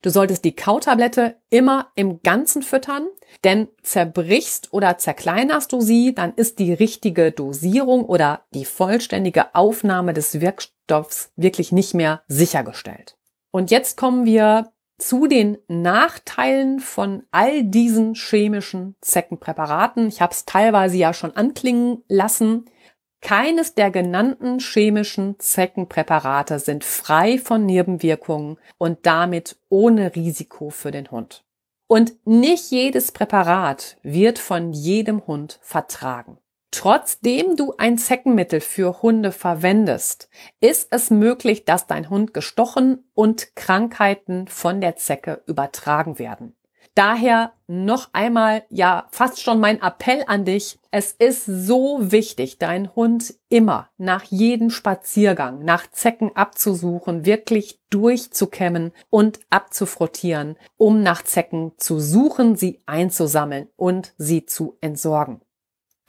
Du solltest die Kautablette immer im Ganzen füttern, denn zerbrichst oder zerkleinerst du sie, dann ist die richtige Dosierung oder die vollständige Aufnahme des Wirkstoffs wirklich nicht mehr sichergestellt. Und jetzt kommen wir zu den Nachteilen von all diesen chemischen Zeckenpräparaten. Ich habe es teilweise ja schon anklingen lassen. Keines der genannten chemischen Zeckenpräparate sind frei von Nebenwirkungen und damit ohne Risiko für den Hund. Und nicht jedes Präparat wird von jedem Hund vertragen. Trotzdem du ein Zeckenmittel für Hunde verwendest, ist es möglich, dass dein Hund gestochen und Krankheiten von der Zecke übertragen werden. Daher noch einmal, ja, fast schon mein Appell an dich. Es ist so wichtig, deinen Hund immer nach jedem Spaziergang nach Zecken abzusuchen, wirklich durchzukämmen und abzufrottieren, um nach Zecken zu suchen, sie einzusammeln und sie zu entsorgen.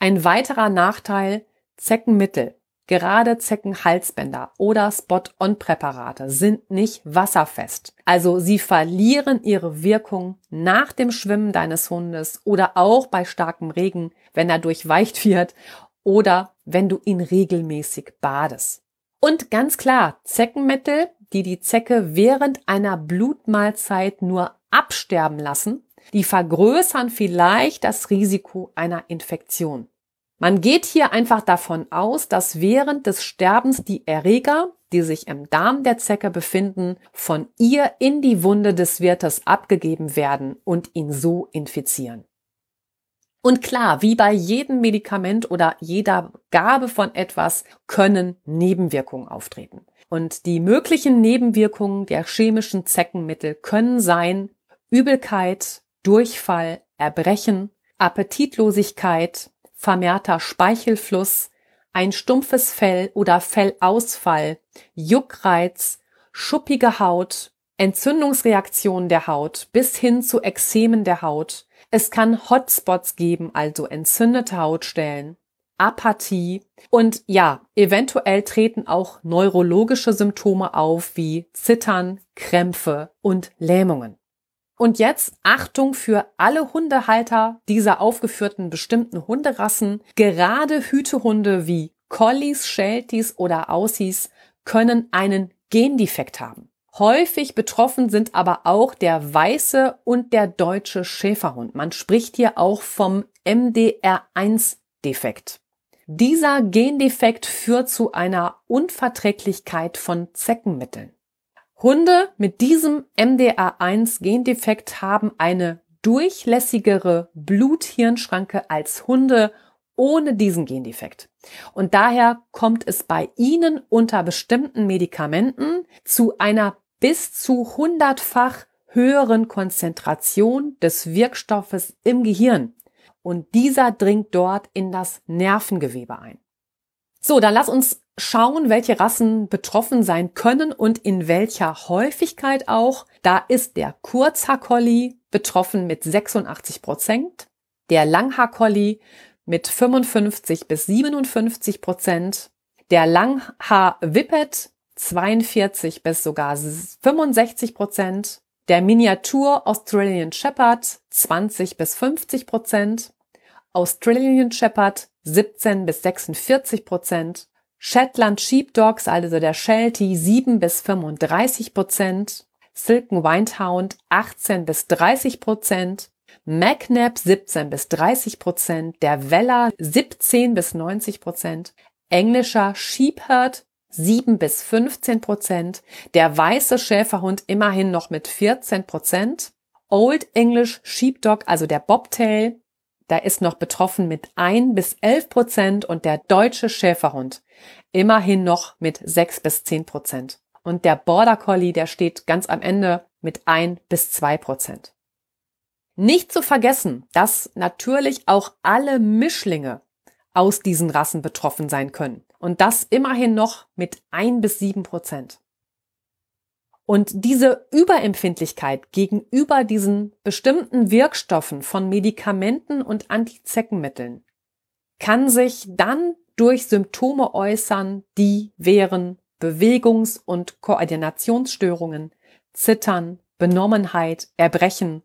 Ein weiterer Nachteil, Zeckenmittel, gerade Zeckenhalsbänder oder Spot-on-Präparate sind nicht wasserfest. Also sie verlieren ihre Wirkung nach dem Schwimmen deines Hundes oder auch bei starkem Regen, wenn er durchweicht wird oder wenn du ihn regelmäßig badest. Und ganz klar, Zeckenmittel, die die Zecke während einer Blutmahlzeit nur absterben lassen, die vergrößern vielleicht das Risiko einer Infektion. Man geht hier einfach davon aus, dass während des Sterbens die Erreger, die sich im Darm der Zecke befinden, von ihr in die Wunde des Wirtes abgegeben werden und ihn so infizieren. Und klar, wie bei jedem Medikament oder jeder Gabe von etwas können Nebenwirkungen auftreten. Und die möglichen Nebenwirkungen der chemischen Zeckenmittel können sein Übelkeit, Durchfall, Erbrechen, Appetitlosigkeit, vermehrter Speichelfluss, ein stumpfes Fell oder Fellausfall, Juckreiz, schuppige Haut, Entzündungsreaktionen der Haut bis hin zu Ekzemen der Haut. Es kann Hotspots geben, also entzündete Hautstellen, Apathie und ja, eventuell treten auch neurologische Symptome auf wie Zittern, Krämpfe und Lähmungen. Und jetzt Achtung für alle Hundehalter dieser aufgeführten bestimmten Hunderassen. Gerade Hütehunde wie Collies, Shelties oder Aussies können einen Gendefekt haben. Häufig betroffen sind aber auch der weiße und der deutsche Schäferhund. Man spricht hier auch vom MDR1-Defekt. Dieser Gendefekt führt zu einer Unverträglichkeit von Zeckenmitteln. Hunde mit diesem MDA1-Gendefekt haben eine durchlässigere Bluthirnschranke als Hunde ohne diesen Gendefekt. Und daher kommt es bei ihnen unter bestimmten Medikamenten zu einer bis zu hundertfach höheren Konzentration des Wirkstoffes im Gehirn. Und dieser dringt dort in das Nervengewebe ein. So, dann lass uns schauen, welche Rassen betroffen sein können und in welcher Häufigkeit auch. Da ist der Kurzhaarcollie betroffen mit 86 Prozent, der Langhaarcollie mit 55 bis 57 Prozent, der Langhaar-Whippet 42 bis sogar 65 Prozent, der Miniatur Australian Shepherd 20 bis 50 Prozent, Australian Shepherd 17 bis 46 Prozent, Shetland Sheepdogs, also der Sheltie 7 bis 35 Prozent, Silken Windhound 18 bis 30 Prozent, McNab 17 bis 30 Prozent, der Weller 17 bis 90 Prozent, englischer Sheepherd 7 bis 15 Prozent, der weiße Schäferhund immerhin noch mit 14 Prozent, Old English Sheepdog, also der Bobtail da ist noch betroffen mit ein bis elf Prozent und der deutsche Schäferhund immerhin noch mit sechs bis zehn Prozent. Und der Border Collie, der steht ganz am Ende mit ein bis zwei Prozent. Nicht zu vergessen, dass natürlich auch alle Mischlinge aus diesen Rassen betroffen sein können. Und das immerhin noch mit ein bis sieben Prozent. Und diese Überempfindlichkeit gegenüber diesen bestimmten Wirkstoffen von Medikamenten und Antizeckenmitteln kann sich dann durch Symptome äußern, die wären Bewegungs- und Koordinationsstörungen, Zittern, Benommenheit, Erbrechen,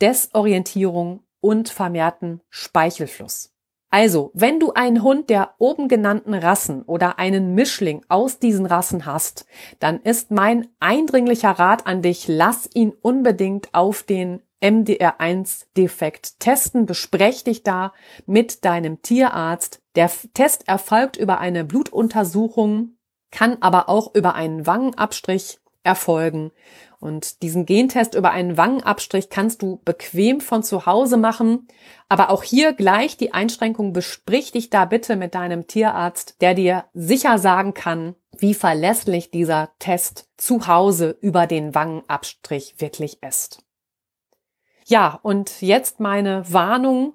Desorientierung und vermehrten Speichelfluss. Also, wenn du einen Hund der oben genannten Rassen oder einen Mischling aus diesen Rassen hast, dann ist mein eindringlicher Rat an dich, lass ihn unbedingt auf den MDR1-Defekt testen. Besprech dich da mit deinem Tierarzt. Der Test erfolgt über eine Blutuntersuchung, kann aber auch über einen Wangenabstrich erfolgen. Und diesen Gentest über einen Wangenabstrich kannst du bequem von zu Hause machen. Aber auch hier gleich die Einschränkung, besprich dich da bitte mit deinem Tierarzt, der dir sicher sagen kann, wie verlässlich dieser Test zu Hause über den Wangenabstrich wirklich ist. Ja, und jetzt meine Warnung.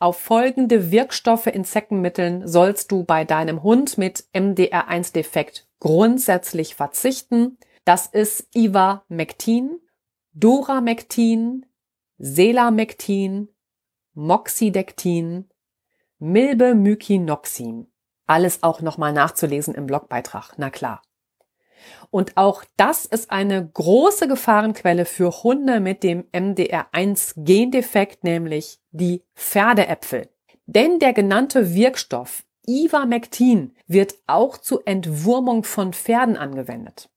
Auf folgende Wirkstoffe in Zeckenmitteln sollst du bei deinem Hund mit MDR1-Defekt grundsätzlich verzichten. Das ist Ivermectin, Doramectin, Selamectin, Moxidectin, Milbemykinoxin. Alles auch nochmal nachzulesen im Blogbeitrag, na klar. Und auch das ist eine große Gefahrenquelle für Hunde mit dem MDR1-Gendefekt, nämlich die Pferdeäpfel. Denn der genannte Wirkstoff Ivermectin wird auch zur Entwurmung von Pferden angewendet.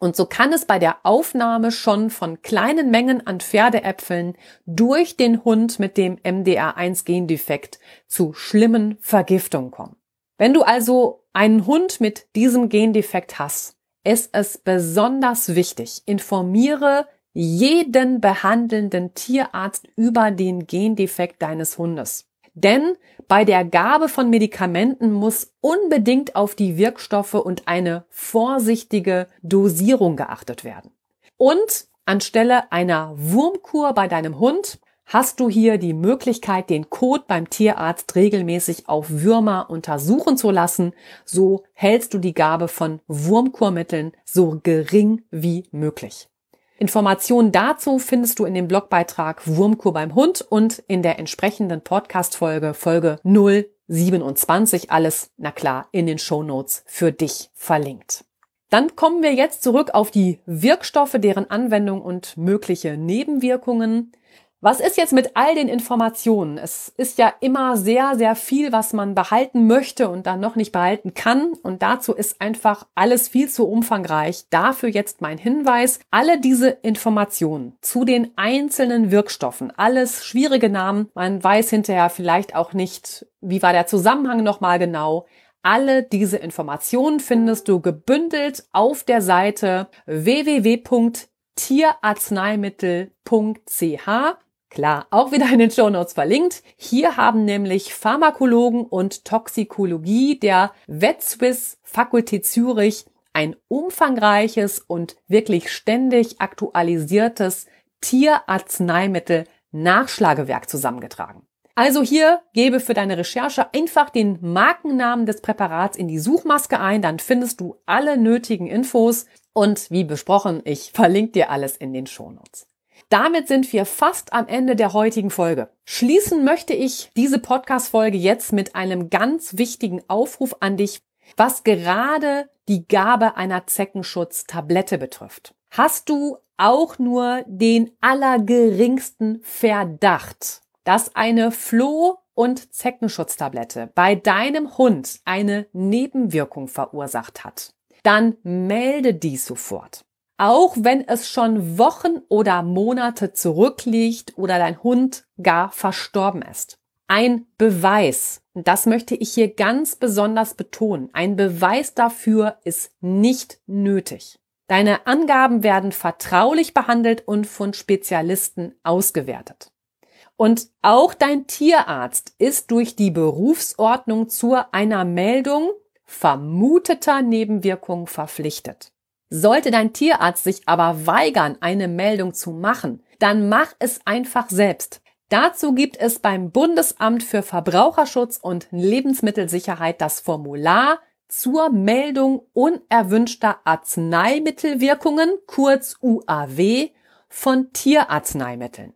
Und so kann es bei der Aufnahme schon von kleinen Mengen an Pferdeäpfeln durch den Hund mit dem MDR1-Gendefekt zu schlimmen Vergiftungen kommen. Wenn du also einen Hund mit diesem Gendefekt hast, ist es besonders wichtig, informiere jeden behandelnden Tierarzt über den Gendefekt deines Hundes. Denn bei der Gabe von Medikamenten muss unbedingt auf die Wirkstoffe und eine vorsichtige Dosierung geachtet werden. Und anstelle einer Wurmkur bei deinem Hund hast du hier die Möglichkeit, den Kot beim Tierarzt regelmäßig auf Würmer untersuchen zu lassen. So hältst du die Gabe von Wurmkurmitteln so gering wie möglich. Informationen dazu findest du in dem Blogbeitrag Wurmkur beim Hund und in der entsprechenden Podcast-Folge, Folge 027, alles, na klar, in den Show Notes für dich verlinkt. Dann kommen wir jetzt zurück auf die Wirkstoffe, deren Anwendung und mögliche Nebenwirkungen. Was ist jetzt mit all den Informationen? Es ist ja immer sehr, sehr viel, was man behalten möchte und dann noch nicht behalten kann. Und dazu ist einfach alles viel zu umfangreich. Dafür jetzt mein Hinweis. Alle diese Informationen zu den einzelnen Wirkstoffen, alles schwierige Namen. Man weiß hinterher vielleicht auch nicht, wie war der Zusammenhang nochmal genau. Alle diese Informationen findest du gebündelt auf der Seite www.tierarzneimittel.ch Klar, auch wieder in den Show Notes verlinkt. Hier haben nämlich Pharmakologen und Toxikologie der VetSwiss Fakultät Zürich ein umfangreiches und wirklich ständig aktualisiertes Tierarzneimittel Nachschlagewerk zusammengetragen. Also hier gebe für deine Recherche einfach den Markennamen des Präparats in die Suchmaske ein, dann findest du alle nötigen Infos und wie besprochen, ich verlinke dir alles in den Shownotes. Damit sind wir fast am Ende der heutigen Folge. Schließen möchte ich diese Podcast-Folge jetzt mit einem ganz wichtigen Aufruf an dich, was gerade die Gabe einer Zeckenschutztablette betrifft. Hast du auch nur den allergeringsten Verdacht, dass eine Floh- und Zeckenschutztablette bei deinem Hund eine Nebenwirkung verursacht hat, dann melde dies sofort auch wenn es schon Wochen oder Monate zurückliegt oder dein Hund gar verstorben ist. Ein Beweis, das möchte ich hier ganz besonders betonen, ein Beweis dafür ist nicht nötig. Deine Angaben werden vertraulich behandelt und von Spezialisten ausgewertet. Und auch dein Tierarzt ist durch die Berufsordnung zu einer Meldung vermuteter Nebenwirkung verpflichtet. Sollte dein Tierarzt sich aber weigern, eine Meldung zu machen, dann mach es einfach selbst. Dazu gibt es beim Bundesamt für Verbraucherschutz und Lebensmittelsicherheit das Formular zur Meldung unerwünschter Arzneimittelwirkungen, kurz UAW, von Tierarzneimitteln.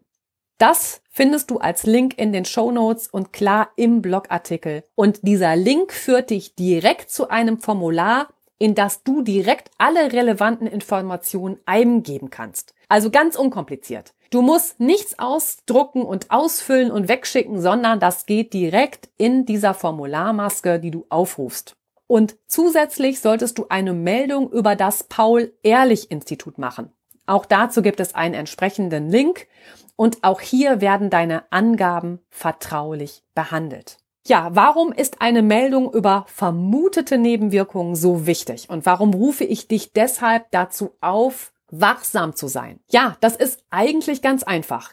Das findest du als Link in den Show Notes und klar im Blogartikel. Und dieser Link führt dich direkt zu einem Formular, in das du direkt alle relevanten Informationen eingeben kannst. Also ganz unkompliziert. Du musst nichts ausdrucken und ausfüllen und wegschicken, sondern das geht direkt in dieser Formularmaske, die du aufrufst. Und zusätzlich solltest du eine Meldung über das Paul-Ehrlich-Institut machen. Auch dazu gibt es einen entsprechenden Link und auch hier werden deine Angaben vertraulich behandelt. Ja, warum ist eine Meldung über vermutete Nebenwirkungen so wichtig? Und warum rufe ich dich deshalb dazu auf, wachsam zu sein? Ja, das ist eigentlich ganz einfach.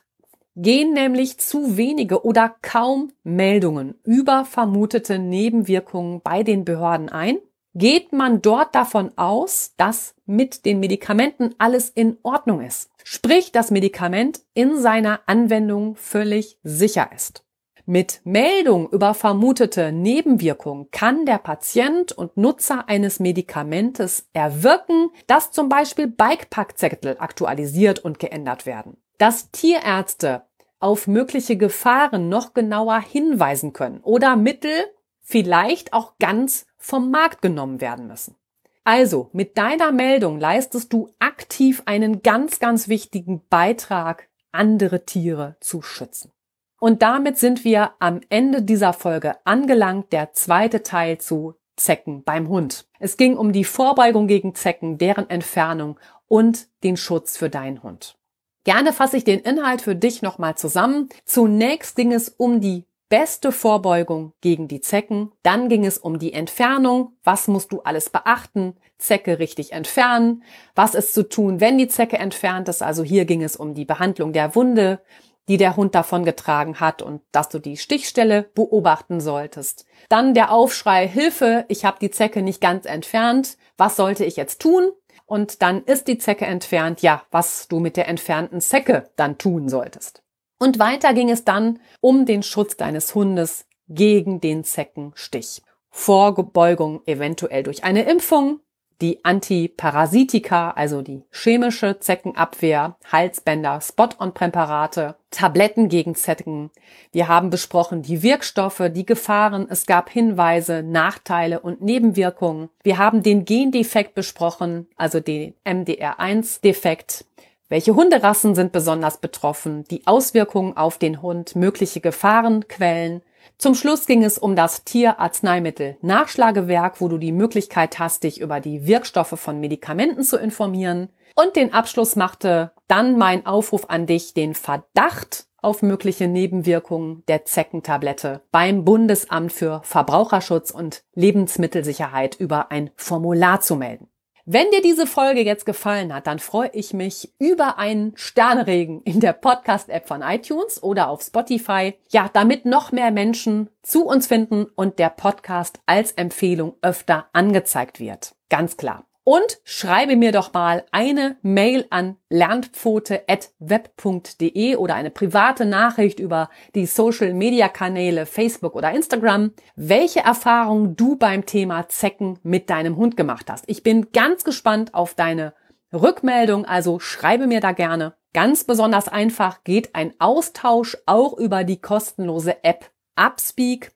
Gehen nämlich zu wenige oder kaum Meldungen über vermutete Nebenwirkungen bei den Behörden ein, geht man dort davon aus, dass mit den Medikamenten alles in Ordnung ist. Sprich, das Medikament in seiner Anwendung völlig sicher ist. Mit Meldung über vermutete Nebenwirkungen kann der Patient und Nutzer eines Medikamentes erwirken, dass zum Beispiel Bikepackzettel aktualisiert und geändert werden. Dass Tierärzte auf mögliche Gefahren noch genauer hinweisen können oder Mittel vielleicht auch ganz vom Markt genommen werden müssen. Also, mit deiner Meldung leistest du aktiv einen ganz, ganz wichtigen Beitrag, andere Tiere zu schützen. Und damit sind wir am Ende dieser Folge angelangt, der zweite Teil zu Zecken beim Hund. Es ging um die Vorbeugung gegen Zecken, deren Entfernung und den Schutz für deinen Hund. Gerne fasse ich den Inhalt für dich nochmal zusammen. Zunächst ging es um die beste Vorbeugung gegen die Zecken. Dann ging es um die Entfernung. Was musst du alles beachten? Zecke richtig entfernen. Was ist zu tun, wenn die Zecke entfernt ist? Also hier ging es um die Behandlung der Wunde, die der Hund davongetragen hat und dass du die Stichstelle beobachten solltest. Dann der Aufschrei Hilfe, ich habe die Zecke nicht ganz entfernt. Was sollte ich jetzt tun? Und dann ist die Zecke entfernt, ja, was du mit der entfernten Zecke dann tun solltest. Und weiter ging es dann um den Schutz deines Hundes gegen den Zeckenstich. Vorbeugung eventuell durch eine Impfung, die Antiparasitika, also die chemische Zeckenabwehr, Halsbänder, Spot-on-Präparate, Tabletten gegen Zecken. Wir haben besprochen die Wirkstoffe, die Gefahren, es gab Hinweise, Nachteile und Nebenwirkungen. Wir haben den Gendefekt besprochen, also den MDR1-Defekt. Welche Hunderassen sind besonders betroffen? Die Auswirkungen auf den Hund, mögliche Gefahrenquellen, zum Schluss ging es um das Tierarzneimittel Nachschlagewerk, wo du die Möglichkeit hast, dich über die Wirkstoffe von Medikamenten zu informieren. Und den Abschluss machte dann mein Aufruf an dich, den Verdacht auf mögliche Nebenwirkungen der Zeckentablette beim Bundesamt für Verbraucherschutz und Lebensmittelsicherheit über ein Formular zu melden. Wenn dir diese Folge jetzt gefallen hat, dann freue ich mich über einen Sterneregen in der Podcast-App von iTunes oder auf Spotify. Ja, damit noch mehr Menschen zu uns finden und der Podcast als Empfehlung öfter angezeigt wird. Ganz klar und schreibe mir doch mal eine Mail an lernpfote.web.de oder eine private Nachricht über die Social Media Kanäle Facebook oder Instagram, welche Erfahrungen du beim Thema Zecken mit deinem Hund gemacht hast. Ich bin ganz gespannt auf deine Rückmeldung, also schreibe mir da gerne. Ganz besonders einfach geht ein Austausch auch über die kostenlose App Upspeak.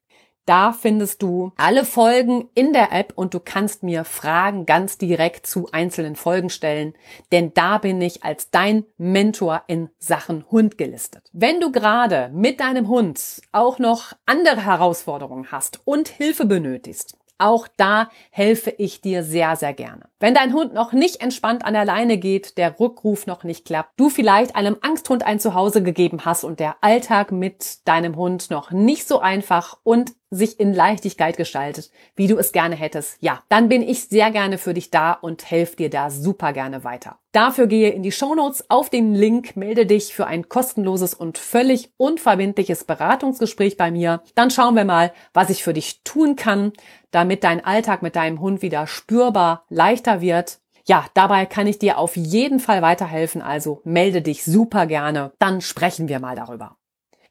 Da findest du alle Folgen in der App und du kannst mir Fragen ganz direkt zu einzelnen Folgen stellen, denn da bin ich als dein Mentor in Sachen Hund gelistet. Wenn du gerade mit deinem Hund auch noch andere Herausforderungen hast und Hilfe benötigst, auch da helfe ich dir sehr, sehr gerne. Wenn dein Hund noch nicht entspannt an der Leine geht, der Rückruf noch nicht klappt, du vielleicht einem Angsthund ein Zuhause gegeben hast und der Alltag mit deinem Hund noch nicht so einfach und sich in Leichtigkeit gestaltet, wie du es gerne hättest, ja, dann bin ich sehr gerne für dich da und helfe dir da super gerne weiter. Dafür gehe in die Shownotes auf den Link, melde dich für ein kostenloses und völlig unverbindliches Beratungsgespräch bei mir. Dann schauen wir mal, was ich für dich tun kann, damit dein Alltag mit deinem Hund wieder spürbar leichter wird. Ja, dabei kann ich dir auf jeden Fall weiterhelfen, also melde dich super gerne, dann sprechen wir mal darüber.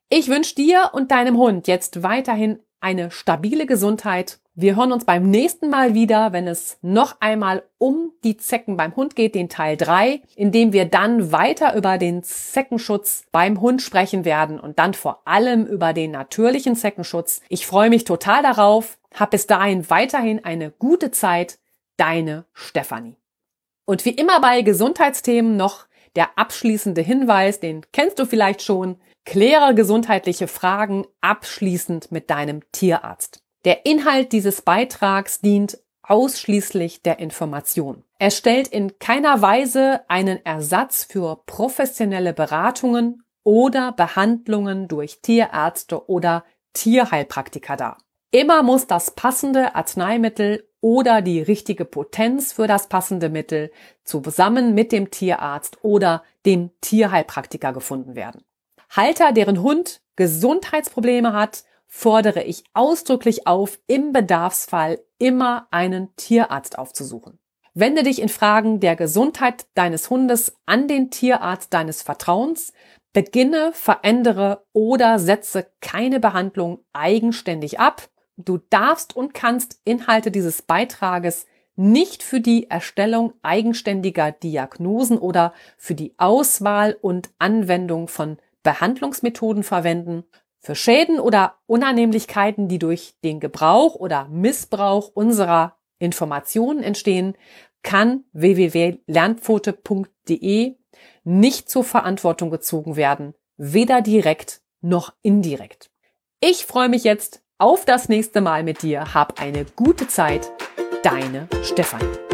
Ich wünsche dir und deinem Hund jetzt weiterhin eine stabile Gesundheit. Wir hören uns beim nächsten Mal wieder, wenn es noch einmal um die Zecken beim Hund geht, den Teil 3, in dem wir dann weiter über den Zeckenschutz beim Hund sprechen werden und dann vor allem über den natürlichen Zeckenschutz. Ich freue mich total darauf. Hab bis dahin weiterhin eine gute Zeit. Deine Stefanie. Und wie immer bei Gesundheitsthemen noch der abschließende Hinweis, den kennst du vielleicht schon. Kläre gesundheitliche Fragen abschließend mit deinem Tierarzt. Der Inhalt dieses Beitrags dient ausschließlich der Information. Er stellt in keiner Weise einen Ersatz für professionelle Beratungen oder Behandlungen durch Tierärzte oder Tierheilpraktiker dar. Immer muss das passende Arzneimittel oder die richtige Potenz für das passende Mittel zusammen mit dem Tierarzt oder dem Tierheilpraktiker gefunden werden. Halter, deren Hund Gesundheitsprobleme hat, fordere ich ausdrücklich auf, im Bedarfsfall immer einen Tierarzt aufzusuchen. Wende dich in Fragen der Gesundheit deines Hundes an den Tierarzt deines Vertrauens, beginne, verändere oder setze keine Behandlung eigenständig ab, Du darfst und kannst Inhalte dieses Beitrages nicht für die Erstellung eigenständiger Diagnosen oder für die Auswahl und Anwendung von Behandlungsmethoden verwenden. Für Schäden oder Unannehmlichkeiten, die durch den Gebrauch oder Missbrauch unserer Informationen entstehen, kann www.lernpfote.de nicht zur Verantwortung gezogen werden, weder direkt noch indirekt. Ich freue mich jetzt auf das nächste Mal mit dir. Hab eine gute Zeit. Deine Stefanie.